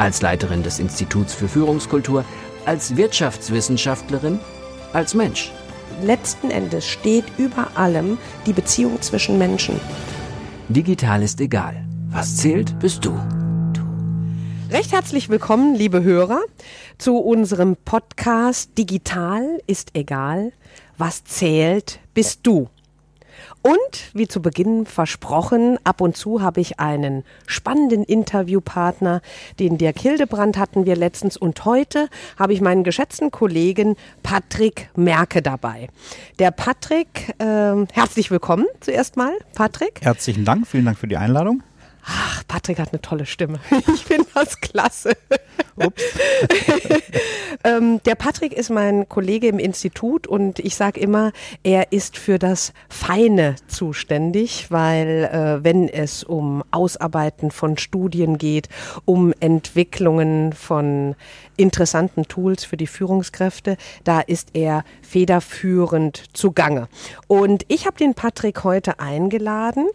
Als Leiterin des Instituts für Führungskultur, als Wirtschaftswissenschaftlerin, als Mensch. Letzten Endes steht über allem die Beziehung zwischen Menschen. Digital ist egal. Was zählt, bist du. Recht herzlich willkommen, liebe Hörer, zu unserem Podcast Digital ist egal. Was zählt, bist du. Und wie zu Beginn versprochen, ab und zu habe ich einen spannenden Interviewpartner, den Dirk Hildebrand hatten wir letztens und heute habe ich meinen geschätzten Kollegen Patrick Merke dabei. Der Patrick, äh, herzlich willkommen zuerst mal, Patrick. Herzlichen Dank, vielen Dank für die Einladung. Ach, Patrick hat eine tolle Stimme. Ich finde das klasse. Ups. ähm, der Patrick ist mein Kollege im Institut und ich sage immer, er ist für das Feine zuständig, weil äh, wenn es um Ausarbeiten von Studien geht, um Entwicklungen von interessanten Tools für die Führungskräfte, da ist er federführend zugange. Und ich habe den Patrick heute eingeladen,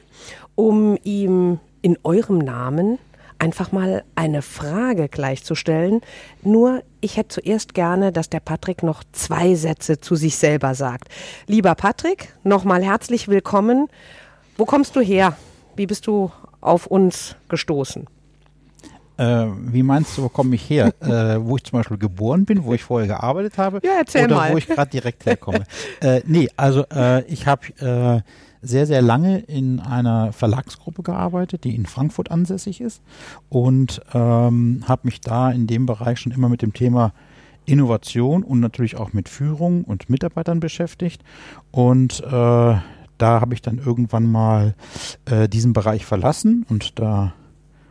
um ihm in eurem Namen einfach mal eine Frage gleichzustellen. Nur ich hätte zuerst gerne, dass der Patrick noch zwei Sätze zu sich selber sagt. Lieber Patrick, nochmal herzlich willkommen. Wo kommst du her? Wie bist du auf uns gestoßen? Äh, wie meinst du, wo komme ich her? äh, wo ich zum Beispiel geboren bin, wo ich vorher gearbeitet habe? Ja, erzähl oder mal. wo ich gerade direkt herkomme? äh, nee, also äh, ich habe äh, sehr, sehr lange in einer Verlagsgruppe gearbeitet, die in Frankfurt ansässig ist und ähm, habe mich da in dem Bereich schon immer mit dem Thema Innovation und natürlich auch mit Führung und Mitarbeitern beschäftigt. Und äh, da habe ich dann irgendwann mal äh, diesen Bereich verlassen und da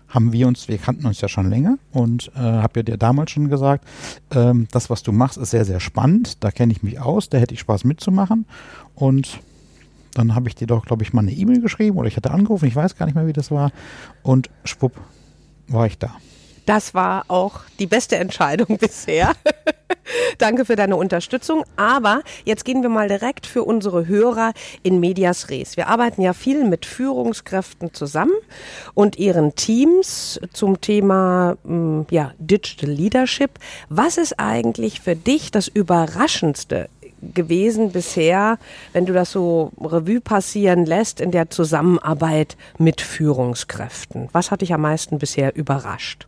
haben wir uns, wir kannten uns ja schon länger und äh, habe ja dir damals schon gesagt, ähm, das, was du machst, ist sehr, sehr spannend. Da kenne ich mich aus, da hätte ich Spaß mitzumachen. Und dann habe ich dir doch, glaube ich, mal eine E-Mail geschrieben oder ich hatte angerufen, ich weiß gar nicht mehr, wie das war. Und schwupp, war ich da. Das war auch die beste Entscheidung bisher. Danke für deine Unterstützung. Aber jetzt gehen wir mal direkt für unsere Hörer in Medias Res. Wir arbeiten ja viel mit Führungskräften zusammen und ihren Teams zum Thema ja, Digital Leadership. Was ist eigentlich für dich das Überraschendste gewesen bisher, wenn du das so Revue passieren lässt in der Zusammenarbeit mit Führungskräften? Was hat dich am meisten bisher überrascht?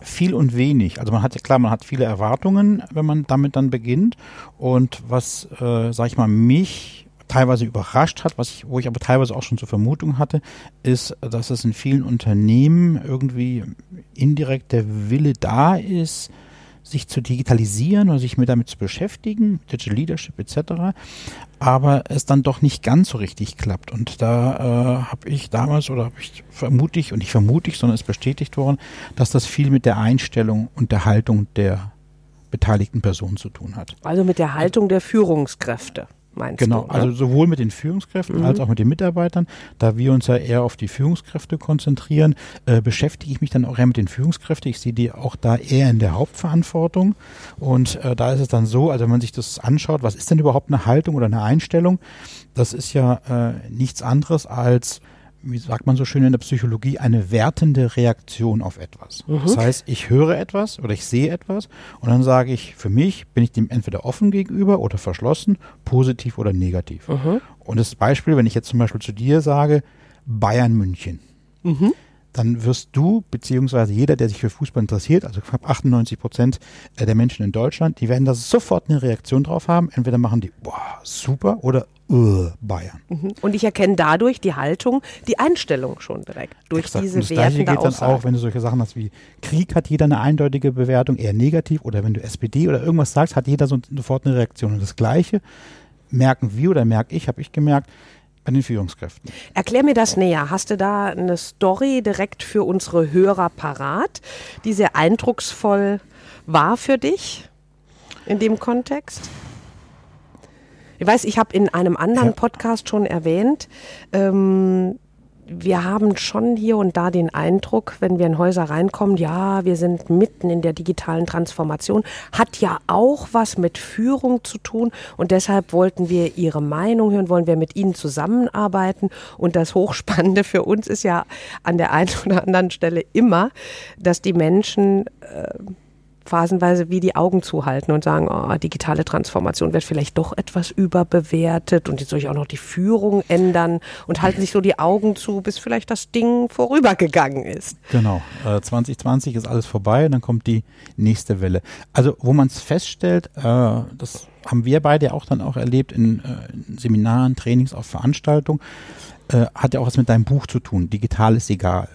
Viel und wenig. Also man hat ja klar, man hat viele Erwartungen, wenn man damit dann beginnt. Und was, äh, sag ich mal, mich teilweise überrascht hat, was ich, wo ich aber teilweise auch schon zur Vermutung hatte, ist, dass es in vielen Unternehmen irgendwie indirekt der Wille da ist, sich zu digitalisieren oder sich mit damit zu beschäftigen, Digital Leadership etc., aber es dann doch nicht ganz so richtig klappt. Und da äh, habe ich damals oder habe ich vermutlich, und nicht vermutlich, sondern es bestätigt worden, dass das viel mit der Einstellung und der Haltung der beteiligten Personen zu tun hat. Also mit der Haltung der Führungskräfte meinst genau, du? Genau, also sowohl mit den Führungskräften mhm. als auch mit den Mitarbeitern. Da wir uns ja eher auf die Führungskräfte konzentrieren, äh, beschäftige ich mich dann auch eher mit den Führungskräften. Ich sehe die auch da eher in der Hauptverantwortung. Und äh, da ist es dann so, also wenn man sich das anschaut, was ist denn überhaupt eine Haltung oder eine Einstellung? Das ist ja äh, nichts anderes als wie sagt man so schön in der Psychologie, eine wertende Reaktion auf etwas. Mhm. Das heißt, ich höre etwas oder ich sehe etwas und dann sage ich, für mich bin ich dem entweder offen gegenüber oder verschlossen, positiv oder negativ. Mhm. Und das Beispiel, wenn ich jetzt zum Beispiel zu dir sage, Bayern München. Mhm dann wirst du, beziehungsweise jeder, der sich für Fußball interessiert, also knapp 98 Prozent der Menschen in Deutschland, die werden da sofort eine Reaktion drauf haben. Entweder machen die, boah, super, oder uh, Bayern. Mhm. Und ich erkenne dadurch die Haltung, die Einstellung schon direkt. Durch Exakt. diese Und das Gleiche geht dann auch, wenn du solche Sachen hast wie Krieg, hat jeder eine eindeutige Bewertung, eher negativ. Oder wenn du SPD oder irgendwas sagst, hat jeder so, sofort eine Reaktion. Und das Gleiche merken wir oder merke ich, habe ich gemerkt, An den Führungskräften. Erklär mir das näher. Hast du da eine Story direkt für unsere Hörer parat, die sehr eindrucksvoll war für dich in dem Kontext? Ich weiß, ich habe in einem anderen ja. Podcast schon erwähnt, ähm, wir haben schon hier und da den Eindruck, wenn wir in Häuser reinkommen, ja, wir sind mitten in der digitalen Transformation, hat ja auch was mit Führung zu tun und deshalb wollten wir Ihre Meinung hören, wollen wir mit Ihnen zusammenarbeiten und das Hochspannende für uns ist ja an der einen oder anderen Stelle immer, dass die Menschen äh, phasenweise wie die Augen zuhalten und sagen, oh, digitale Transformation wird vielleicht doch etwas überbewertet und jetzt soll ich auch noch die Führung ändern und halten sich so die Augen zu, bis vielleicht das Ding vorübergegangen ist. Genau, äh, 2020 ist alles vorbei, dann kommt die nächste Welle. Also wo man es feststellt, äh, das haben wir beide auch dann auch erlebt in, äh, in Seminaren, Trainings, auf Veranstaltungen, äh, hat ja auch was mit deinem Buch zu tun, digital ist egal.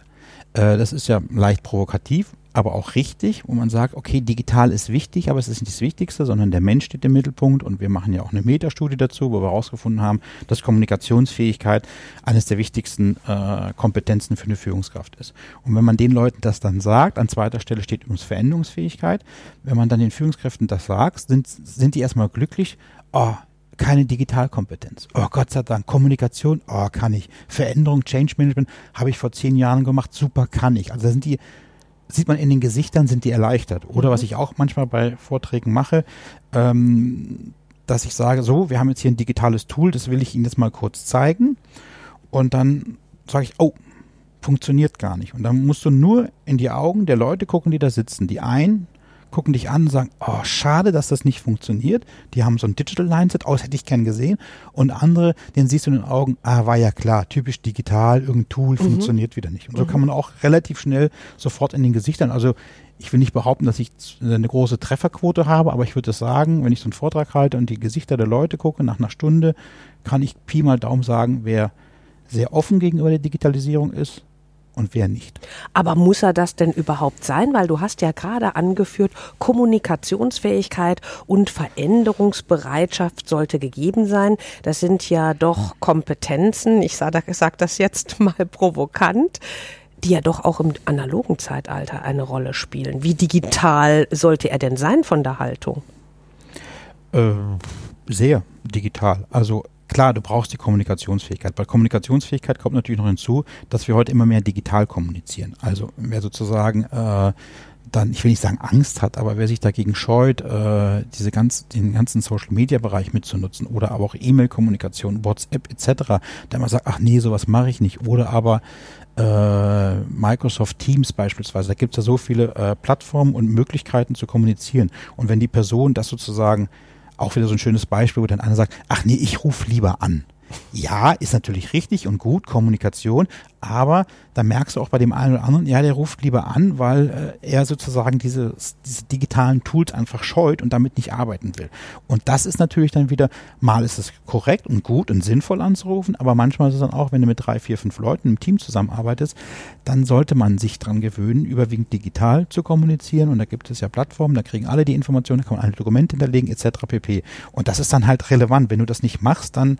Äh, das ist ja leicht provokativ, aber auch richtig, wo man sagt, okay, digital ist wichtig, aber es ist nicht das Wichtigste, sondern der Mensch steht im Mittelpunkt und wir machen ja auch eine Metastudie dazu, wo wir herausgefunden haben, dass Kommunikationsfähigkeit eines der wichtigsten äh, Kompetenzen für eine Führungskraft ist. Und wenn man den Leuten das dann sagt, an zweiter Stelle steht übrigens Veränderungsfähigkeit, wenn man dann den Führungskräften das sagt, sind, sind die erstmal glücklich, oh, keine Digitalkompetenz. Oh Gott sei Dank, Kommunikation, oh kann ich. Veränderung, Change Management habe ich vor zehn Jahren gemacht, super kann ich. Also da sind die sieht man in den Gesichtern, sind die erleichtert. Oder mhm. was ich auch manchmal bei Vorträgen mache, ähm, dass ich sage, so, wir haben jetzt hier ein digitales Tool, das will ich Ihnen jetzt mal kurz zeigen. Und dann sage ich, oh, funktioniert gar nicht. Und dann musst du nur in die Augen der Leute gucken, die da sitzen. Die einen gucken dich an und sagen, oh, schade, dass das nicht funktioniert. Die haben so ein Digital Mindset, aus hätte ich gern gesehen. Und andere, den siehst du in den Augen, ah, war ja klar, typisch digital, irgendein Tool mhm. funktioniert wieder nicht. Und so mhm. kann man auch relativ schnell sofort in den Gesichtern, also ich will nicht behaupten, dass ich eine große Trefferquote habe, aber ich würde sagen, wenn ich so einen Vortrag halte und die Gesichter der Leute gucke, nach einer Stunde, kann ich Pi mal Daumen sagen, wer sehr offen gegenüber der Digitalisierung ist, und wer nicht. Aber muss er das denn überhaupt sein? Weil du hast ja gerade angeführt, Kommunikationsfähigkeit und Veränderungsbereitschaft sollte gegeben sein. Das sind ja doch Kompetenzen, ich sage sag das jetzt mal provokant, die ja doch auch im analogen Zeitalter eine Rolle spielen. Wie digital sollte er denn sein von der Haltung? Äh, sehr digital. Also Klar, du brauchst die Kommunikationsfähigkeit. Bei Kommunikationsfähigkeit kommt natürlich noch hinzu, dass wir heute immer mehr digital kommunizieren. Also wer sozusagen äh, dann, ich will nicht sagen Angst hat, aber wer sich dagegen scheut, äh, diese ganz, den ganzen Social-Media-Bereich mitzunutzen oder aber auch E-Mail-Kommunikation, WhatsApp etc., der immer sagt, ach nee, sowas mache ich nicht. Oder aber äh, Microsoft Teams beispielsweise, da gibt es ja so viele äh, Plattformen und Möglichkeiten zu kommunizieren. Und wenn die Person das sozusagen auch wieder so ein schönes Beispiel, wo dann einer sagt, ach nee, ich rufe lieber an. Ja, ist natürlich richtig und gut, Kommunikation, aber da merkst du auch bei dem einen oder anderen, ja, der ruft lieber an, weil äh, er sozusagen diese, diese digitalen Tools einfach scheut und damit nicht arbeiten will. Und das ist natürlich dann wieder, mal ist es korrekt und gut und sinnvoll anzurufen, aber manchmal ist es dann auch, wenn du mit drei, vier, fünf Leuten im Team zusammenarbeitest, dann sollte man sich dran gewöhnen, überwiegend digital zu kommunizieren. Und da gibt es ja Plattformen, da kriegen alle die Informationen, da kann man alle Dokumente hinterlegen, etc. pp. Und das ist dann halt relevant. Wenn du das nicht machst, dann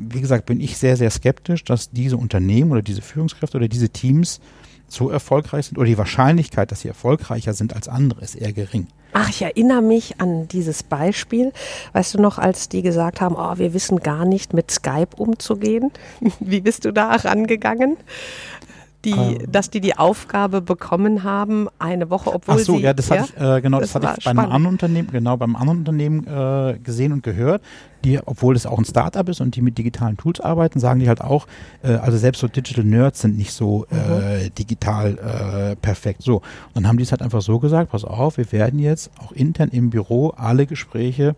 wie gesagt, bin ich sehr, sehr skeptisch, dass diese Unternehmen oder diese Führungskräfte oder diese Teams so erfolgreich sind oder die Wahrscheinlichkeit, dass sie erfolgreicher sind als andere, ist eher gering. Ach, ich erinnere mich an dieses Beispiel. Weißt du noch, als die gesagt haben, oh, wir wissen gar nicht mit Skype umzugehen? Wie bist du da rangegangen? die, ähm. dass die die Aufgabe bekommen haben, eine Woche, obwohl Ach so, sie, ja, das hatte ich, äh, genau, das, das hatte ich bei einem anderen Unternehmen, genau, beim anderen Unternehmen äh, gesehen und gehört, die, obwohl es auch ein Startup ist und die mit digitalen Tools arbeiten, sagen die halt auch, äh, also selbst so Digital Nerds sind nicht so äh, mhm. digital äh, perfekt. So, und dann haben die es halt einfach so gesagt, pass auf, wir werden jetzt auch intern im Büro alle Gespräche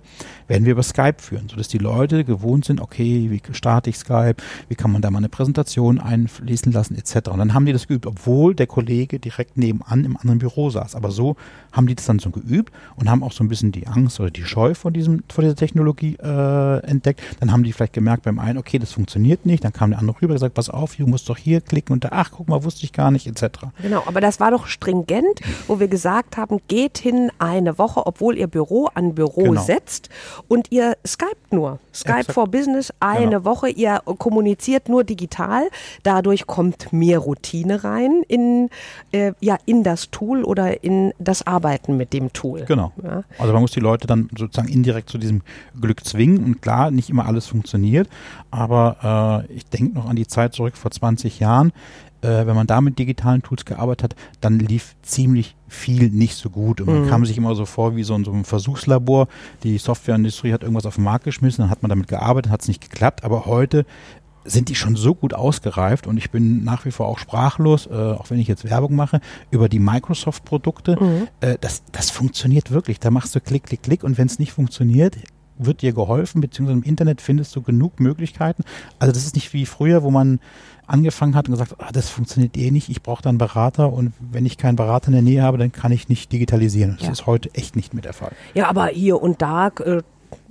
werden wir über Skype führen, sodass die Leute gewohnt sind, okay, wie starte ich Skype, wie kann man da mal eine Präsentation einfließen lassen, etc. Und dann haben die das geübt, obwohl der Kollege direkt nebenan im anderen Büro saß. Aber so haben die das dann so geübt und haben auch so ein bisschen die Angst oder die Scheu vor diesem, vor dieser Technologie äh, äh, entdeckt. Dann haben die vielleicht gemerkt beim einen, okay, das funktioniert nicht. Dann kam der andere rüber und gesagt, pass auf, du musst doch hier klicken und da, ach, guck mal, wusste ich gar nicht, etc. Genau, aber das war doch stringent, wo wir gesagt haben, geht hin eine Woche, obwohl ihr Büro an Büro Genau. setzt und ihr skypt nur. Skype Exakt. for Business eine Genau. Woche, ihr kommuniziert nur digital. Dadurch kommt mehr Routine rein in, äh, ja, in das Tool oder in das Arbeiten mit dem Tool. Genau. Ja. Also man muss die Leute dann sozusagen indirekt zu diesem Glück zwingen und klar, nicht immer alles funktioniert, aber äh, ich denke noch an die Zeit zurück vor 20 Jahren, äh, wenn man da mit digitalen Tools gearbeitet hat, dann lief ziemlich viel nicht so gut und man kam sich immer so vor wie so in so einem Versuchslabor. Die Softwareindustrie hat irgendwas auf den Markt geschmissen, dann hat man damit gearbeitet, hat es nicht geklappt, aber heute sind die schon so gut ausgereift und ich bin nach wie vor auch sprachlos, äh, auch wenn ich jetzt Werbung mache, über die Microsoft-Produkte. Äh, das, das funktioniert wirklich. Da machst du Klick, Klick, Klick und wenn es nicht funktioniert, wird dir geholfen, beziehungsweise im Internet findest du genug Möglichkeiten. Also das ist nicht wie früher, wo man angefangen hat und gesagt, ah, das funktioniert eh nicht, ich brauche da einen Berater und wenn ich keinen Berater in der Nähe habe, dann kann ich nicht digitalisieren. Das Ja. ist heute echt nicht mehr der Fall. Ja, aber hier und da äh,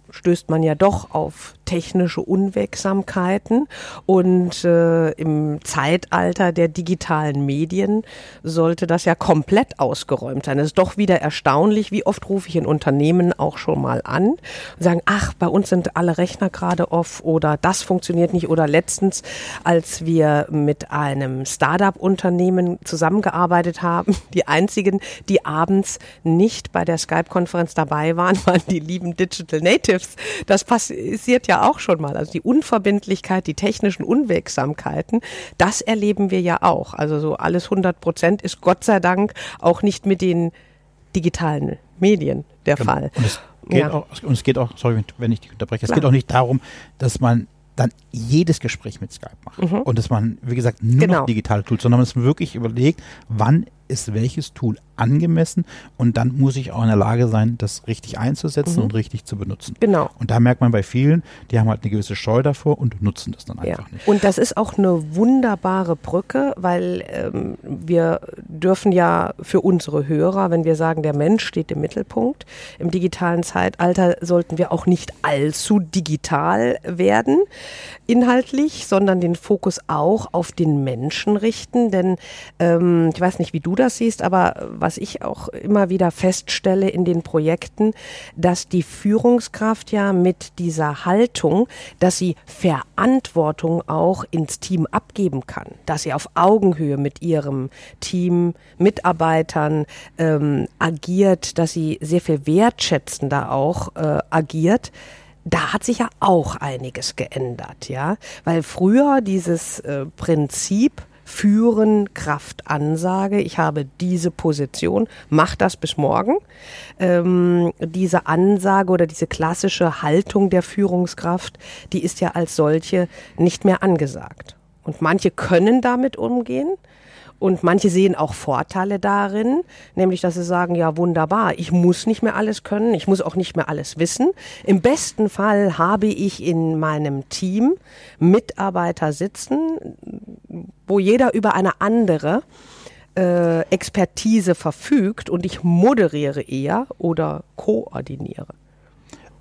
stößt man ja doch auf technische Unwegsamkeiten und äh, im Zeitalter der digitalen Medien sollte das ja komplett ausgeräumt sein. Es ist doch wieder erstaunlich, wie oft rufe ich in Unternehmen auch schon mal an und sagen, ach, bei uns sind alle Rechner gerade off oder das funktioniert nicht oder letztens, als wir mit einem Startup-Unternehmen zusammengearbeitet haben, die einzigen, die abends nicht bei der Skype-Konferenz dabei waren, waren die lieben Digital Natives. Das passiert ja auch schon mal. Also die Unverbindlichkeit, die technischen Unwegsamkeiten, das erleben wir ja auch. Also so alles 100 Prozent ist Gott sei Dank auch nicht mit den digitalen Medien der Fall. Und es geht Ja. auch, und es geht auch, sorry, wenn ich dich unterbreche, es Klar. geht auch nicht darum, dass man dann jedes Gespräch mit Skype macht und dass man, wie gesagt, nur Genau. noch digitale tut, sondern dass man wirklich überlegt, wann ist welches Tool angemessen und dann muss ich auch in der Lage sein, das richtig einzusetzen und richtig zu benutzen. Genau. Und da merkt man bei vielen, die haben halt eine gewisse Scheu davor und nutzen das dann Ja. einfach nicht. Und das ist auch eine wunderbare Brücke, weil ähm, wir dürfen ja für unsere Hörer, wenn wir sagen, der Mensch steht im Mittelpunkt, im digitalen Zeitalter sollten wir auch nicht allzu digital werden inhaltlich, sondern den Fokus auch auf den Menschen richten. Denn ähm, ich weiß nicht, wie du das siehst, aber was ich auch immer wieder feststelle in den Projekten, dass die Führungskraft ja mit dieser Haltung, dass sie Verantwortung auch ins Team abgeben kann, dass sie auf Augenhöhe mit ihrem Team, Mitarbeitern ähm, agiert, dass sie sehr viel wertschätzender auch äh, agiert. Da hat sich ja auch einiges geändert, ja, weil früher dieses äh, Prinzip Führen, Kraft, Ansage, ich habe diese Position, mach das bis morgen. Ähm, diese Ansage oder diese klassische Haltung der Führungskraft, die ist ja als solche nicht mehr angesagt. Und manche können damit umgehen, und manche sehen auch Vorteile darin, nämlich dass sie sagen, ja wunderbar, ich muss nicht mehr alles können, ich muss auch nicht mehr alles wissen. Im besten Fall habe ich in meinem Team Mitarbeiter sitzen, wo jeder über eine andere äh, Expertise verfügt und ich moderiere eher oder koordiniere.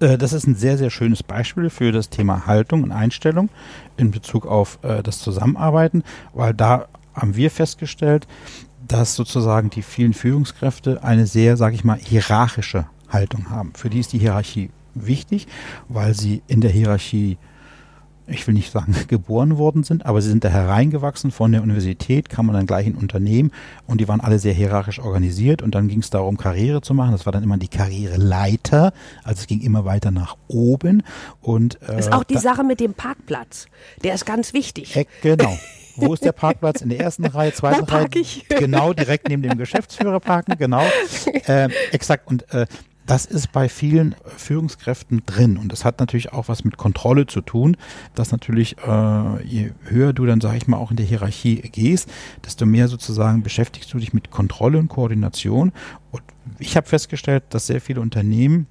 Äh, Das ist ein sehr, sehr schönes Beispiel für das Thema Haltung und Einstellung in Bezug auf äh, das Zusammenarbeiten, weil da haben wir festgestellt, dass sozusagen die vielen Führungskräfte eine sehr, sage ich mal, hierarchische Haltung haben. Für die ist die Hierarchie wichtig, weil sie in der Hierarchie ich will nicht sagen geboren worden sind, aber sie sind da hereingewachsen von der Universität, kam man dann gleich in Unternehmen und die waren alle sehr hierarchisch organisiert und dann ging es darum, Karriere zu machen. Das war dann immer die Karriereleiter, also es ging immer weiter nach oben und äh, Das ist auch die Sache mit dem Parkplatz. Der ist ganz wichtig. Äh, genau. Wo ist der Parkplatz? In der ersten Reihe, zweiten Reihe? ich? Genau, direkt neben dem Geschäftsführer parken, genau. Äh, exakt. Und äh, das ist bei vielen Führungskräften drin. Und das hat natürlich auch was mit Kontrolle zu tun, dass natürlich, äh, je höher du dann, sage ich mal, auch in der Hierarchie gehst, desto mehr sozusagen beschäftigst du dich mit Kontrolle und Koordination. Und ich habe festgestellt, dass sehr viele Unternehmen,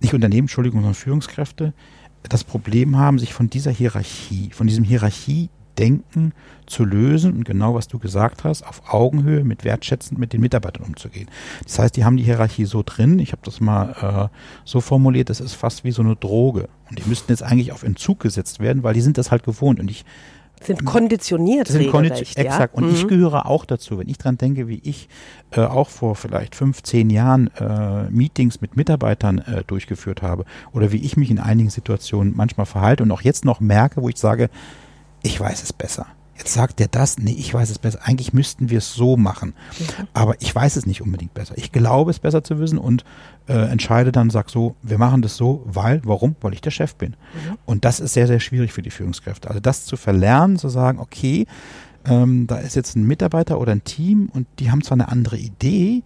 nicht Unternehmen, Entschuldigung, sondern Führungskräfte, das Problem haben, sich von dieser Hierarchie, von diesem Hierarchie Denken zu lösen und genau was du gesagt hast, auf Augenhöhe mit wertschätzend mit den Mitarbeitern umzugehen. Das heißt, die haben die Hierarchie so drin, ich habe das mal äh, so formuliert, das ist fast wie so eine Droge. Und die müssten jetzt eigentlich auf Entzug gesetzt werden, weil die sind das halt gewohnt. Und ich sind konditioniert. Sind konditioniert, ja? exakt. Und mhm. ich gehöre auch dazu. Wenn ich dran denke, wie ich äh, auch vor vielleicht fünf, zehn Jahren äh, Meetings mit Mitarbeitern äh, durchgeführt habe oder wie ich mich in einigen Situationen manchmal verhalte und auch jetzt noch merke, wo ich sage, ich weiß es besser. Jetzt sagt er das, nee, ich weiß es besser. Eigentlich müssten wir es so machen. Mhm. Aber ich weiß es nicht unbedingt besser. Ich glaube es besser zu wissen und äh, entscheide dann, sag so, wir machen das so, weil, warum? Weil ich der Chef bin. Mhm. Und das ist sehr, sehr schwierig für die Führungskräfte. Also das zu verlernen, zu sagen, okay, ähm, da ist jetzt ein Mitarbeiter oder ein Team und die haben zwar eine andere Idee,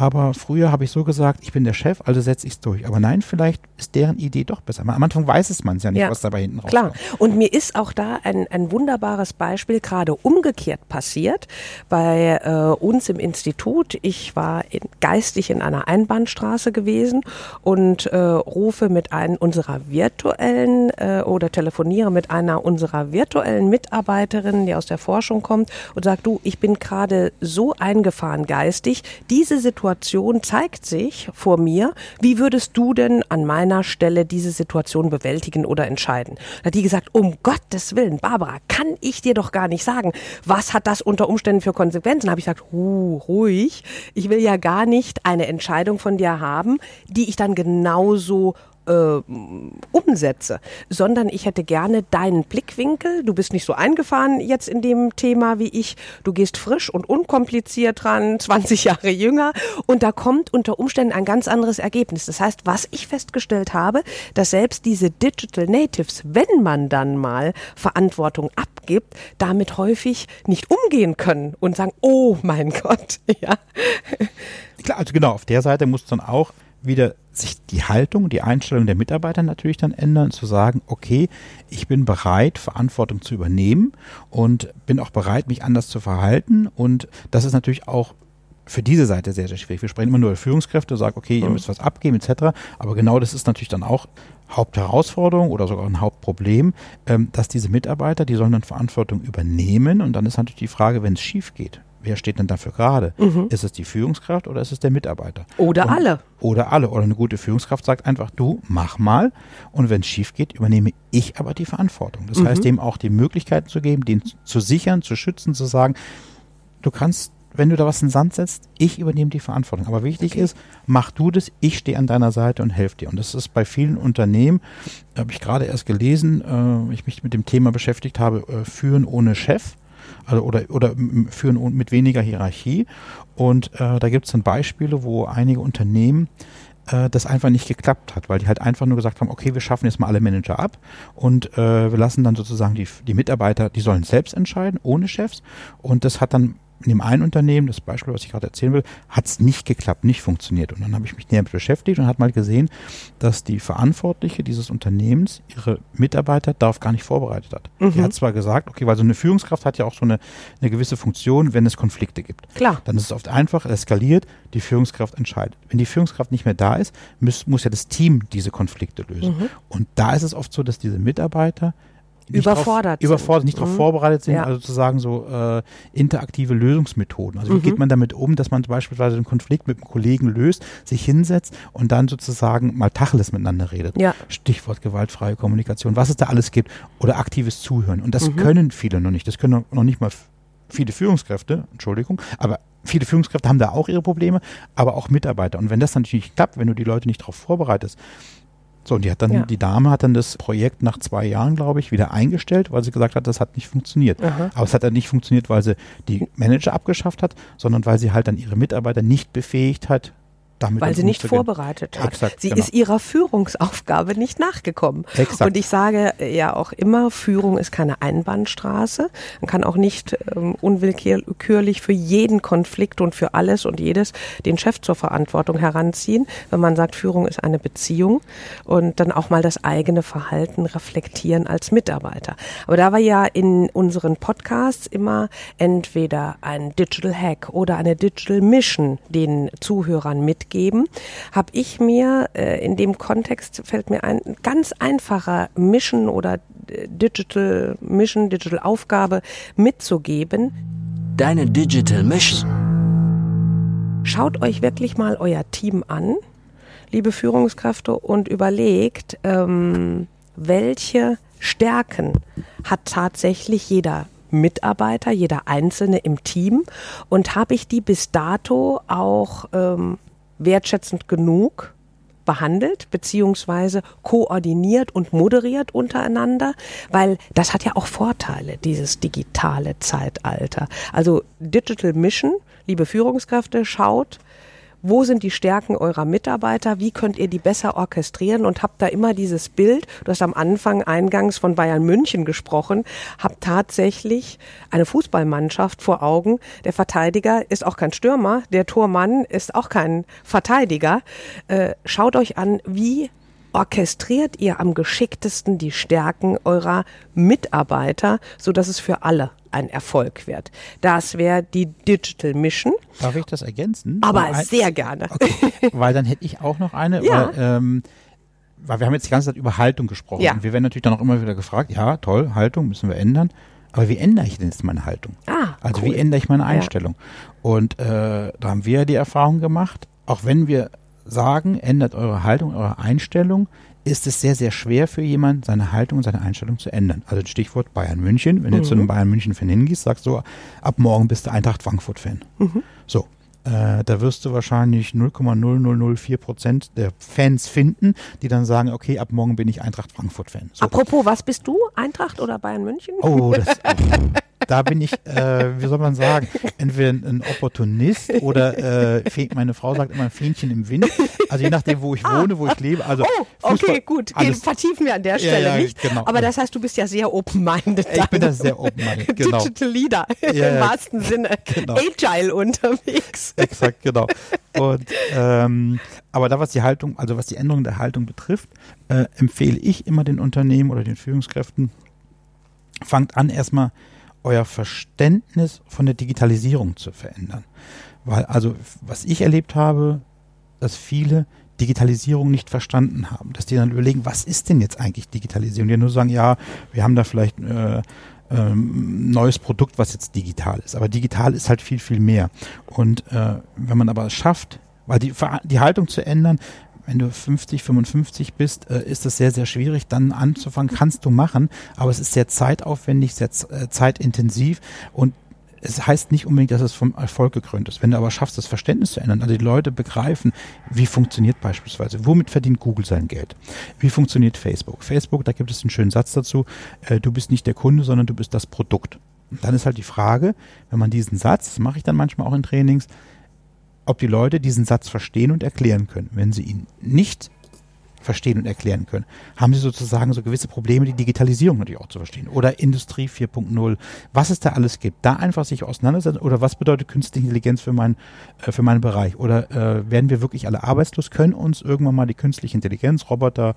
aber früher habe ich so gesagt, ich bin der Chef, also setze ich es durch. Aber nein, vielleicht ist deren Idee doch besser. Am Anfang weiß es man ja nicht, ja, was dabei hinten rauskommt. Klar. Und mir ist auch da ein, ein wunderbares Beispiel gerade umgekehrt passiert bei äh, uns im Institut. Ich war in, geistig in einer Einbahnstraße gewesen und äh, rufe mit einem unserer virtuellen äh, oder telefoniere mit einer unserer virtuellen Mitarbeiterinnen, die aus der Forschung kommt und sagt, du, ich bin gerade so eingefahren geistig, diese Situation zeigt sich vor mir. Wie würdest du denn an meiner Stelle diese Situation bewältigen oder entscheiden? Da hat die gesagt, um Gottes Willen, Barbara, kann ich dir doch gar nicht sagen. Was hat das unter Umständen für Konsequenzen? Habe ich gesagt, uh, ruhig. Ich will ja gar nicht eine Entscheidung von dir haben, die ich dann genauso äh, umsetze, sondern ich hätte gerne deinen Blickwinkel. Du bist nicht so eingefahren jetzt in dem Thema wie ich. Du gehst frisch und unkompliziert dran, 20 Jahre jünger und da kommt unter Umständen ein ganz anderes Ergebnis. Das heißt, was ich festgestellt habe, dass selbst diese Digital Natives, wenn man dann mal Verantwortung abgibt, damit häufig nicht umgehen können und sagen, oh mein Gott, ja. Klar, also genau, auf der Seite muss dann auch wieder sich die Haltung, die Einstellung der Mitarbeiter natürlich dann ändern, zu sagen, okay, ich bin bereit, Verantwortung zu übernehmen und bin auch bereit, mich anders zu verhalten. Und das ist natürlich auch für diese Seite sehr, sehr schwierig. Wir sprechen immer nur über Führungskräfte, sagen, okay, ihr müsst was abgeben, etc. Aber genau das ist natürlich dann auch Hauptherausforderung oder sogar ein Hauptproblem, ähm, dass diese Mitarbeiter, die sollen dann Verantwortung übernehmen. Und dann ist natürlich die Frage, wenn es schief geht, wer steht denn dafür gerade? Mhm. Ist es die Führungskraft oder ist es der Mitarbeiter? Oder und, alle. Oder alle. Oder eine gute Führungskraft sagt einfach, du mach mal und wenn es schief geht, übernehme ich aber die Verantwortung. Das mhm. heißt, dem auch die Möglichkeiten zu geben, den zu sichern, zu schützen, zu sagen, du kannst wenn du da was in den Sand setzt, ich übernehme die Verantwortung. Aber wichtig okay. ist, mach du das, ich stehe an deiner Seite und helfe dir. Und das ist bei vielen Unternehmen, habe ich gerade erst gelesen, äh, ich mich mit dem Thema beschäftigt habe, äh, führen ohne Chef also oder, oder führen mit weniger Hierarchie. Und äh, da gibt es dann Beispiele, wo einige Unternehmen äh, das einfach nicht geklappt hat, weil die halt einfach nur gesagt haben, okay, wir schaffen jetzt mal alle Manager ab und äh, wir lassen dann sozusagen die, die Mitarbeiter, die sollen selbst entscheiden, ohne Chefs. Und das hat dann in dem einen Unternehmen, das Beispiel, was ich gerade erzählen will, hat es nicht geklappt, nicht funktioniert. Und dann habe ich mich näher damit beschäftigt und hat mal gesehen, dass die Verantwortliche dieses Unternehmens ihre Mitarbeiter darauf gar nicht vorbereitet hat. Mhm. Die hat zwar gesagt, okay, weil so eine Führungskraft hat ja auch so eine, eine gewisse Funktion, wenn es Konflikte gibt. Klar. Dann ist es oft einfach, eskaliert, die Führungskraft entscheidet. Wenn die Führungskraft nicht mehr da ist, muss, muss ja das Team diese Konflikte lösen. Mhm. Und da ist es oft so, dass diese Mitarbeiter überfordert drauf, überfordert, nicht darauf mhm. vorbereitet sind, ja. also sozusagen so äh, interaktive Lösungsmethoden. Also wie mhm. geht man damit um, dass man beispielsweise einen Konflikt mit einem Kollegen löst, sich hinsetzt und dann sozusagen mal Tacheles miteinander redet. Ja. Stichwort gewaltfreie Kommunikation, was es da alles gibt oder aktives Zuhören. Und das mhm. können viele noch nicht. Das können noch nicht mal viele Führungskräfte, Entschuldigung, aber viele Führungskräfte haben da auch ihre Probleme, aber auch Mitarbeiter. Und wenn das natürlich nicht klappt, wenn du die Leute nicht darauf vorbereitest, so, und die hat dann, ja. die Dame hat dann das Projekt nach zwei Jahren, glaube ich, wieder eingestellt, weil sie gesagt hat, das hat nicht funktioniert. Aha. Aber es hat dann nicht funktioniert, weil sie die Manager abgeschafft hat, sondern weil sie halt dann ihre Mitarbeiter nicht befähigt hat, damit Weil sie nicht vorbereitet hat. Exakt, sie genau. ist ihrer Führungsaufgabe nicht nachgekommen. Exakt. Und ich sage ja auch immer, Führung ist keine Einbahnstraße. Man kann auch nicht ähm, unwillkürlich für jeden Konflikt und für alles und jedes den Chef zur Verantwortung heranziehen. Wenn man sagt, Führung ist eine Beziehung und dann auch mal das eigene Verhalten reflektieren als Mitarbeiter. Aber da war ja in unseren Podcasts immer entweder ein Digital Hack oder eine Digital Mission den Zuhörern mitgeben geben, habe ich mir äh, in dem Kontext fällt mir ein ganz einfacher Mission oder Digital Mission, Digital Aufgabe mitzugeben. Deine Digital Mission. Schaut euch wirklich mal euer Team an, liebe Führungskräfte, und überlegt, ähm, welche Stärken hat tatsächlich jeder Mitarbeiter, jeder Einzelne im Team und habe ich die bis dato auch ähm, wertschätzend genug behandelt beziehungsweise koordiniert und moderiert untereinander, weil das hat ja auch Vorteile, dieses digitale Zeitalter. Also Digital Mission, liebe Führungskräfte, schaut, wo sind die Stärken eurer Mitarbeiter, wie könnt ihr die besser orchestrieren und habt da immer dieses Bild, du hast am Anfang eingangs von Bayern München gesprochen, habt tatsächlich eine Fußballmannschaft vor Augen. Der Verteidiger ist auch kein Stürmer, der Tormann ist auch kein Verteidiger. Äh, schaut euch an, wie orchestriert ihr am geschicktesten die Stärken eurer Mitarbeiter, so dass es für alle ein Erfolg wird. Das wäre die Digital Mission. Darf ich das ergänzen? Aber ein, sehr gerne. Okay, weil dann hätte ich auch noch eine. Ja. Weil, ähm, weil wir haben jetzt die ganze Zeit über Haltung gesprochen. Ja. Und wir werden natürlich dann auch immer wieder gefragt, ja, toll, Haltung müssen wir ändern. Aber wie ändere ich denn jetzt meine Haltung? Ah, also cool. wie ändere ich meine Einstellung? Ja. Und äh, da haben wir die Erfahrung gemacht, auch wenn wir sagen, ändert eure Haltung, eure Einstellung, ist es sehr, sehr schwer für jemanden, seine Haltung und seine Einstellung zu ändern. Also Stichwort Bayern München. Wenn mhm. du zu einem Bayern München-Fan hingehst, sagst du, ab morgen bist du Eintracht Frankfurt-Fan. Mhm. So. Äh, da wirst du wahrscheinlich 0,0004 Prozent der Fans finden, die dann sagen, okay, ab morgen bin ich Eintracht Frankfurt-Fan. So. Apropos, was bist du? Eintracht oder Bayern München? Oh, das, da bin ich, äh, wie soll man sagen, entweder ein Opportunist oder äh, meine Frau sagt immer ein Fähnchen im Wind. Also je nachdem, wo ich wohne, wo ich lebe. Also oh, Fußball, okay, gut. Alles, vertiefen wir an der Stelle ja, ja, nicht. Genau. Aber das heißt, du bist ja sehr open-minded. Ich bin da sehr open-minded, genau. Digital Leader ja, im wahrsten Sinne. Genau. Agile unterwegs. Exakt, genau. Und ähm, aber da, was die Haltung, also was die Änderung der Haltung betrifft, äh, empfehle ich immer den Unternehmen oder den Führungskräften, fangt an erstmal euer Verständnis von der Digitalisierung zu verändern. Weil, also, was ich erlebt habe, dass viele Digitalisierung nicht verstanden haben, dass die dann überlegen, was ist denn jetzt eigentlich Digitalisierung? Die nur sagen, ja, wir haben da vielleicht äh, ähm, neues Produkt, was jetzt digital ist. Aber digital ist halt viel, viel mehr. Und äh, wenn man aber es schafft, weil die, die Haltung zu ändern, wenn du 50, 55 bist, äh, ist es sehr, sehr schwierig, dann anzufangen. Kannst du machen, aber es ist sehr zeitaufwendig, sehr äh, zeitintensiv und es heißt nicht unbedingt, dass es vom Erfolg gekrönt ist. Wenn du aber schaffst, das Verständnis zu ändern, also die Leute begreifen, wie funktioniert beispielsweise, womit verdient Google sein Geld, wie funktioniert Facebook. Facebook, da gibt es einen schönen Satz dazu, äh, du bist nicht der Kunde, sondern du bist das Produkt. Und dann ist halt die Frage, wenn man diesen Satz, das mache ich dann manchmal auch in Trainings, ob die Leute diesen Satz verstehen und erklären können. Wenn sie ihn nicht verstehen und erklären können, haben sie sozusagen so gewisse Probleme, die Digitalisierung natürlich auch zu verstehen. Oder Industrie 4.0, was es da alles gibt. Da einfach sich auseinandersetzen oder was bedeutet künstliche Intelligenz für, mein, äh, für meinen Bereich. Oder äh, werden wir wirklich alle arbeitslos, können uns irgendwann mal die künstliche Intelligenz, Roboter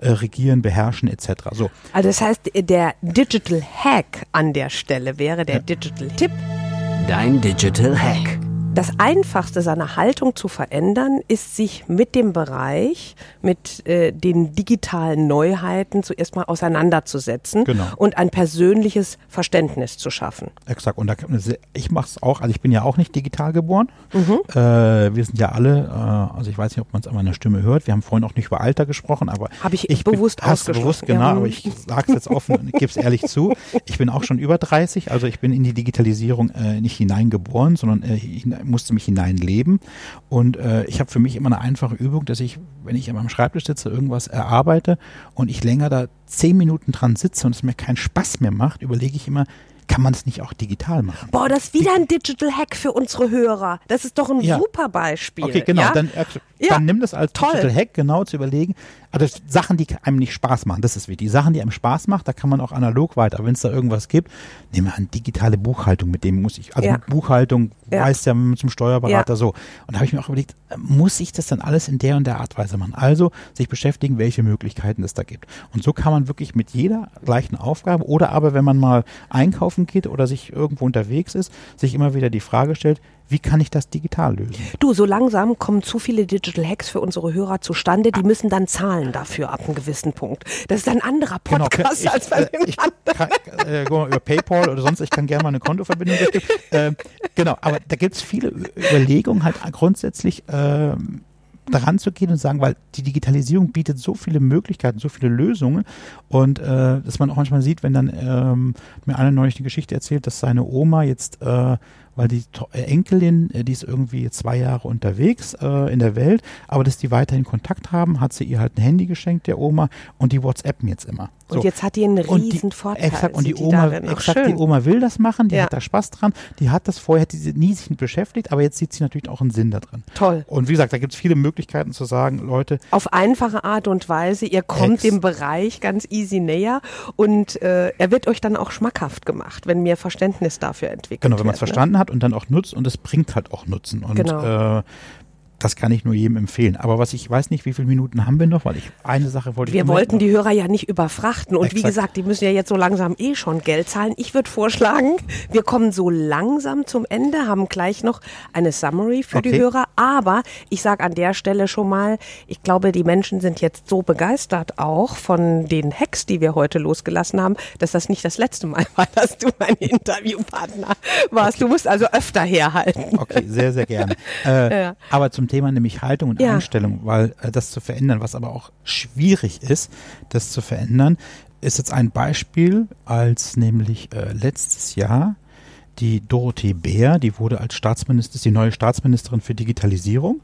äh, regieren, beherrschen etc. So. Also das heißt, der Digital Hack an der Stelle wäre der ja. Digital Tipp. Dein Digital Hack. Das Einfachste, seine Haltung zu verändern, ist sich mit dem Bereich, mit äh, den digitalen Neuheiten zuerst mal auseinanderzusetzen genau. und ein persönliches Verständnis zu schaffen. Exakt. Und da, ich mache es auch, also ich bin ja auch nicht digital geboren. Mhm. Äh, wir sind ja alle, äh, also ich weiß nicht, ob man es an meiner Stimme hört. Wir haben vorhin auch nicht über Alter gesprochen, aber habe ich, ich bewusst bin, hast bewusst genau, ja. aber ich sage es jetzt offen und gebe es ehrlich zu. Ich bin auch schon über 30, also ich bin in die Digitalisierung äh, nicht hineingeboren, sondern äh, musste mich hineinleben. Und äh, ich habe für mich immer eine einfache Übung, dass ich, wenn ich an meinem Schreibtisch sitze, irgendwas erarbeite und ich länger da zehn Minuten dran sitze und es mir keinen Spaß mehr macht, überlege ich immer, kann man es nicht auch digital machen? Boah, das ist wieder ein Digital Hack für unsere Hörer. Das ist doch ein ja. super Beispiel. Okay, genau. Ja? Dann, äh, dann ja. nimm das als Toll. Digital Hack, genau zu überlegen. Also Sachen, die einem nicht Spaß machen, das ist wichtig. Die Sachen, die einem Spaß machen, da kann man auch analog weiter. Wenn es da irgendwas gibt, nehmen wir an, digitale Buchhaltung, mit dem muss ich, also ja. Buchhaltung ja. weiß ja zum Steuerberater so. Und da habe ich mir auch überlegt, muss ich das dann alles in der und der Art Weise machen? Also sich beschäftigen, welche Möglichkeiten es da gibt. Und so kann man wirklich mit jeder gleichen Aufgabe oder aber wenn man mal einkaufen geht oder sich irgendwo unterwegs ist, sich immer wieder die Frage stellt, wie kann ich das digital lösen? Du, so langsam kommen zu viele Digital Hacks für unsere Hörer zustande, die müssen dann zahlen dafür ab einem gewissen Punkt. Das ist ein anderer Genau, Podcast ich, als bei äh, dem ich anderen. kann, äh, über PayPal oder sonst, ich kann gerne mal eine Kontoverbindung durchgeben. Ähm, genau, aber da gibt es viele Überlegungen, halt grundsätzlich ähm, daran zu gehen und sagen, weil die Digitalisierung bietet so viele Möglichkeiten, so viele Lösungen und äh, dass man auch manchmal sieht, wenn dann ähm, mir einer neulich die Geschichte erzählt, dass seine Oma jetzt äh, weil die To- äh, Enkelin, äh, die ist irgendwie zwei Jahre unterwegs äh, in der Welt, aber dass die weiterhin Kontakt haben, hat sie ihr halt ein Handy geschenkt, der Oma, und die WhatsAppen jetzt immer. Und jetzt hat die einen Und die- riesen Vorteil. Exakt, und die sind Oma, exakt, die. Oma will das machen, die Ja. hat da Spaß dran, die hat das vorher, hat sie nie sich mit beschäftigt, aber jetzt sieht sie natürlich auch einen Sinn da drin. Toll. Und wie gesagt, da gibt es viele Möglichkeiten zu sagen, Leute, Auf einfache Art und Weise. Ihr kommt Ex- dem Bereich ganz easy näher und äh, er wird euch dann auch schmackhaft gemacht, wenn mir Verständnis dafür entwickelt genau, wenn man es ne? verstanden hat und dann auch nutzt und es bringt halt auch Nutzen. Und Genau. äh, das kann ich nur jedem empfehlen. Aber was ich weiß nicht, wie viele Minuten haben wir noch, weil ich eine Sache wollte Wir wollten die Hörer ja nicht überfrachten. Und wie Exakt. gesagt, die müssen ja jetzt so langsam eh schon Geld zahlen. Ich würde vorschlagen, wir kommen so langsam zum Ende, haben gleich noch eine Summary für die Okay. Hörer. Aber ich sage an der Stelle schon mal, ich glaube, die Menschen sind jetzt so begeistert auch von den Hacks, die wir heute losgelassen haben, dass das nicht das letzte Mal war, dass du mein Interviewpartner warst. Du musst also öfter herhalten. Okay, sehr, sehr gerne. Äh, Ja. Aber zum Thema nämlich Haltung und Ja. Einstellung, weil äh, das zu verändern, was aber auch schwierig ist, das zu verändern, ist jetzt ein Beispiel, als nämlich äh, letztes Jahr die Dorothee Bär, die wurde als Staatsministerin, ist die neue Staatsministerin für Digitalisierung,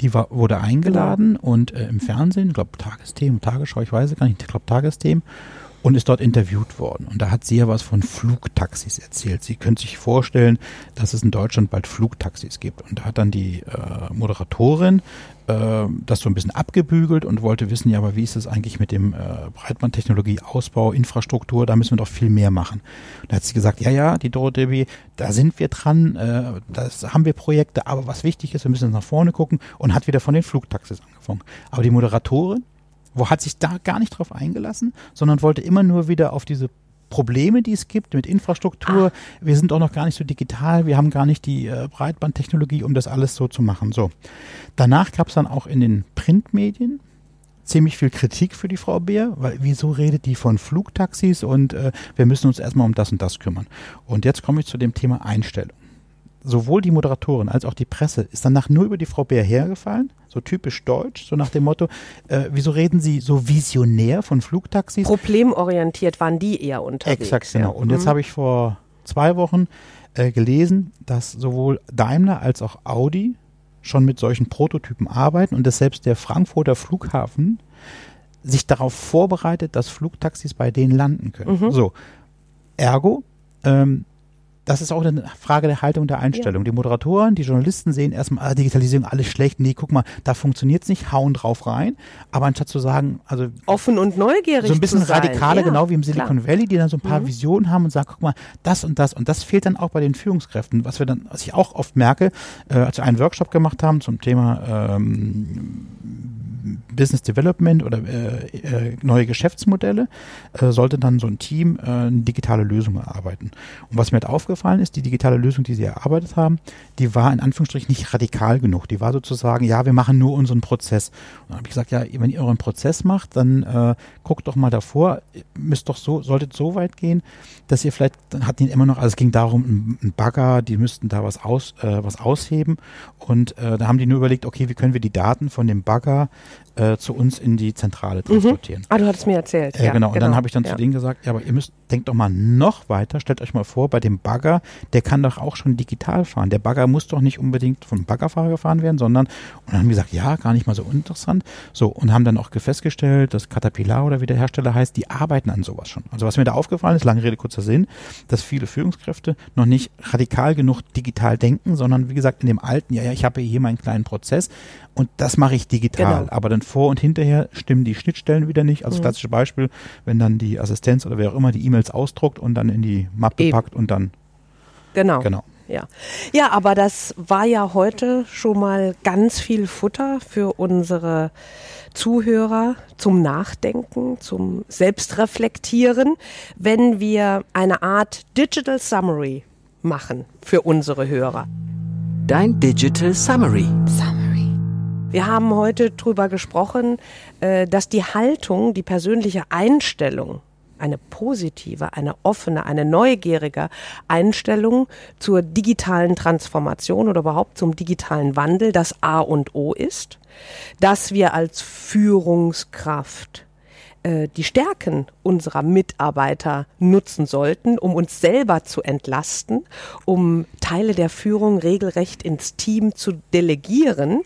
die war, wurde eingeladen und äh, im Fernsehen, ich glaube Tagesthemen, Tagesschau, ich weiß es gar nicht, ich glaube Tagesthemen, und ist dort interviewt worden. Und da hat sie ja was von Flugtaxis erzählt. Sie können sich vorstellen, dass es in Deutschland bald Flugtaxis gibt. Und da hat dann die äh, Moderatorin äh, das so ein bisschen abgebügelt und wollte wissen, ja, aber wie ist es eigentlich mit dem äh, Breitbandtechnologie, Ausbau, Infrastruktur, da müssen wir doch viel mehr machen. Und da hat sie gesagt, ja, ja, die Dorothee, da sind wir dran, äh, das haben wir Projekte, aber was wichtig ist, wir müssen jetzt nach vorne gucken und hat wieder von den Flugtaxis angefangen. Aber die Moderatorin, wo hat sich da gar nicht drauf eingelassen, sondern wollte immer nur wieder auf diese Probleme, die es gibt mit Infrastruktur. Wir sind auch noch gar nicht so digital, wir haben gar nicht die äh, Breitbandtechnologie, um das alles so zu machen. So. Danach gab es dann auch in den Printmedien ziemlich viel Kritik für die Frau Beer, weil wieso redet die von Flugtaxis und äh, wir müssen uns erstmal um das und das kümmern. Und jetzt komme ich zu dem Thema Einstellung. Sowohl die Moderatorin als auch die Presse ist danach nur über die Frau Beer hergefallen, so typisch deutsch, so nach dem Motto, äh, wieso reden Sie so visionär von Flugtaxis? Problemorientiert waren die eher unterwegs. Exakt, genau. Und jetzt Mhm. habe ich vor zwei Wochen äh, gelesen, dass sowohl Daimler als auch Audi schon mit solchen Prototypen arbeiten und dass selbst der Frankfurter Flughafen sich darauf vorbereitet, dass Flugtaxis bei denen landen können. Mhm. So, ergo, ähm, das ist auch eine Frage der Haltung der Einstellung. Die Moderatoren, die Journalisten sehen erstmal, ah, Digitalisierung, alles schlecht. Nee, guck mal, da funktioniert's nicht, hauen drauf rein. Aber anstatt zu sagen, also Offen und neugierig so ein bisschen radikaler, ja, genau wie im Silicon klar. Valley, die dann so ein paar Mhm. Visionen haben und sagen, guck mal, das und das. Und das fehlt dann auch bei den Führungskräften. Was wir dann, was ich auch oft merke, äh, als wir einen Workshop gemacht haben zum Thema ähm, Business Development oder äh, äh, neue Geschäftsmodelle, äh, sollte dann so ein Team äh, eine digitale Lösung erarbeiten. Und was mir halt aufgefallen ist, die digitale Lösung, die sie erarbeitet haben, die war in Anführungsstrichen nicht radikal genug. Die war sozusagen, ja, wir machen nur unseren Prozess. Und dann habe ich gesagt, ja, wenn ihr euren Prozess macht, dann äh, guckt doch mal davor, müsst doch so, solltet so weit gehen, dass ihr vielleicht, dann hatten die immer noch, also es ging darum, ein, ein Bagger, die müssten da was aus, äh, was ausheben. Und äh, da haben die nur überlegt, okay, wie können wir die Daten von dem Bagger äh, zu uns in die Zentrale transportieren. Ah, du hattest mir erzählt. Äh, ja, genau. und dann habe ich dann ja. zu denen gesagt, ja, aber ihr müsst, denkt doch mal noch weiter, stellt euch mal vor, bei dem Bagger, der kann doch auch schon digital fahren. Der Bagger muss doch nicht unbedingt vom Baggerfahrer gefahren werden, sondern, und dann haben die gesagt, ja, gar nicht mal so interessant. So, und haben dann auch festgestellt, dass Caterpillar oder wie der Hersteller heißt, die arbeiten an sowas schon. Also was mir da aufgefallen ist, lange Rede, kurzer Sinn, dass viele Führungskräfte noch nicht radikal genug digital denken, sondern wie gesagt, in dem alten, ja, ja, ich habe hier meinen kleinen Prozess und das mache ich digital. Genau. Aber dann vor und hinterher stimmen die Schnittstellen wieder nicht. Also Mhm. klassische Beispiel, wenn dann die Assistenz oder wer auch immer die E-Mails ausdruckt und dann in die Mappe Eben. packt und dann, Genau. genau. Ja. Ja, aber das war ja heute schon mal ganz viel Futter für unsere Zuhörer zum Nachdenken, zum Selbstreflektieren, wenn wir eine Art Digital Summary machen für unsere Hörer. Dein Digital Summary. Summary. Wir haben heute darüber gesprochen, äh, dass die Haltung, die persönliche Einstellung eine positive, eine offene, eine neugierige Einstellung zur digitalen Transformation oder überhaupt zum digitalen Wandel das A und O ist, dass wir als Führungskraft äh, die Stärken unserer Mitarbeiter nutzen sollten, um uns selber zu entlasten, um Teile der Führung regelrecht ins Team zu delegieren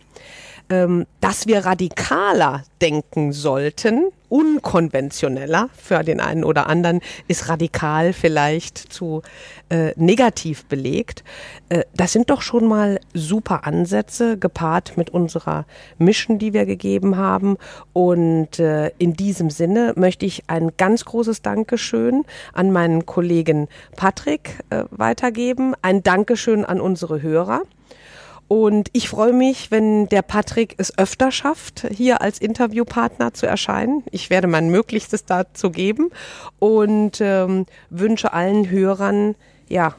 ähm, dass wir radikaler denken sollten, unkonventioneller für den einen oder anderen ist radikal vielleicht zu äh, negativ belegt. Äh, das sind doch schon mal super Ansätze gepaart mit unserer Mission, die wir gegeben haben. Und äh, in diesem Sinne möchte ich ein ganz großes Dankeschön an meinen Kollegen Patrick äh, weitergeben. Ein Dankeschön an unsere Hörer. Und ich freue mich, wenn der Patrick es öfter schafft, hier als Interviewpartner zu erscheinen. Ich werde mein Möglichstes dazu geben und ähm, wünsche allen Hörern, ja,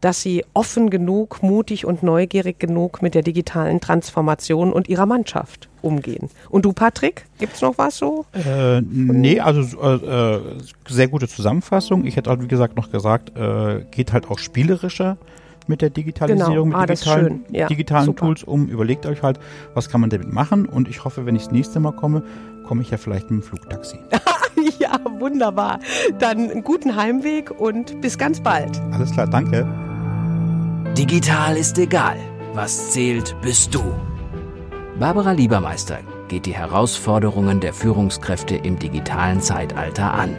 dass sie offen genug, mutig und neugierig genug mit der digitalen Transformation und ihrer Mannschaft umgehen. Und du, Patrick, gibt's noch was so? Äh, nee, also äh, äh, sehr gute Zusammenfassung. Ich hätte halt, wie gesagt, noch gesagt, äh, geht halt auch spielerischer mit der Digitalisierung, genau. ah, mit digitalen, ja, digitalen Tools um. Überlegt euch halt, was kann man damit machen. Und ich hoffe, wenn ich das nächste Mal komme, komme ich ja vielleicht mit dem Flugtaxi. ja, wunderbar. Dann einen guten Heimweg und bis ganz bald. Alles klar, danke. Digital ist egal. Was zählt, bist du. Barbara Liebermeister geht die Herausforderungen der Führungskräfte im digitalen Zeitalter an.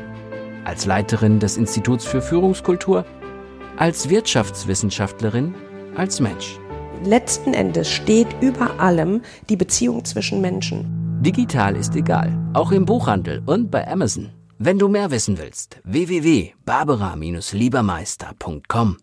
Als Leiterin des Instituts für Führungskultur als Wirtschaftswissenschaftlerin, als Mensch. Letzten Endes steht über allem die Beziehung zwischen Menschen. Digital ist egal, auch im Buchhandel und bei Amazon. Wenn du mehr wissen willst, www.barbara-liebermeister.com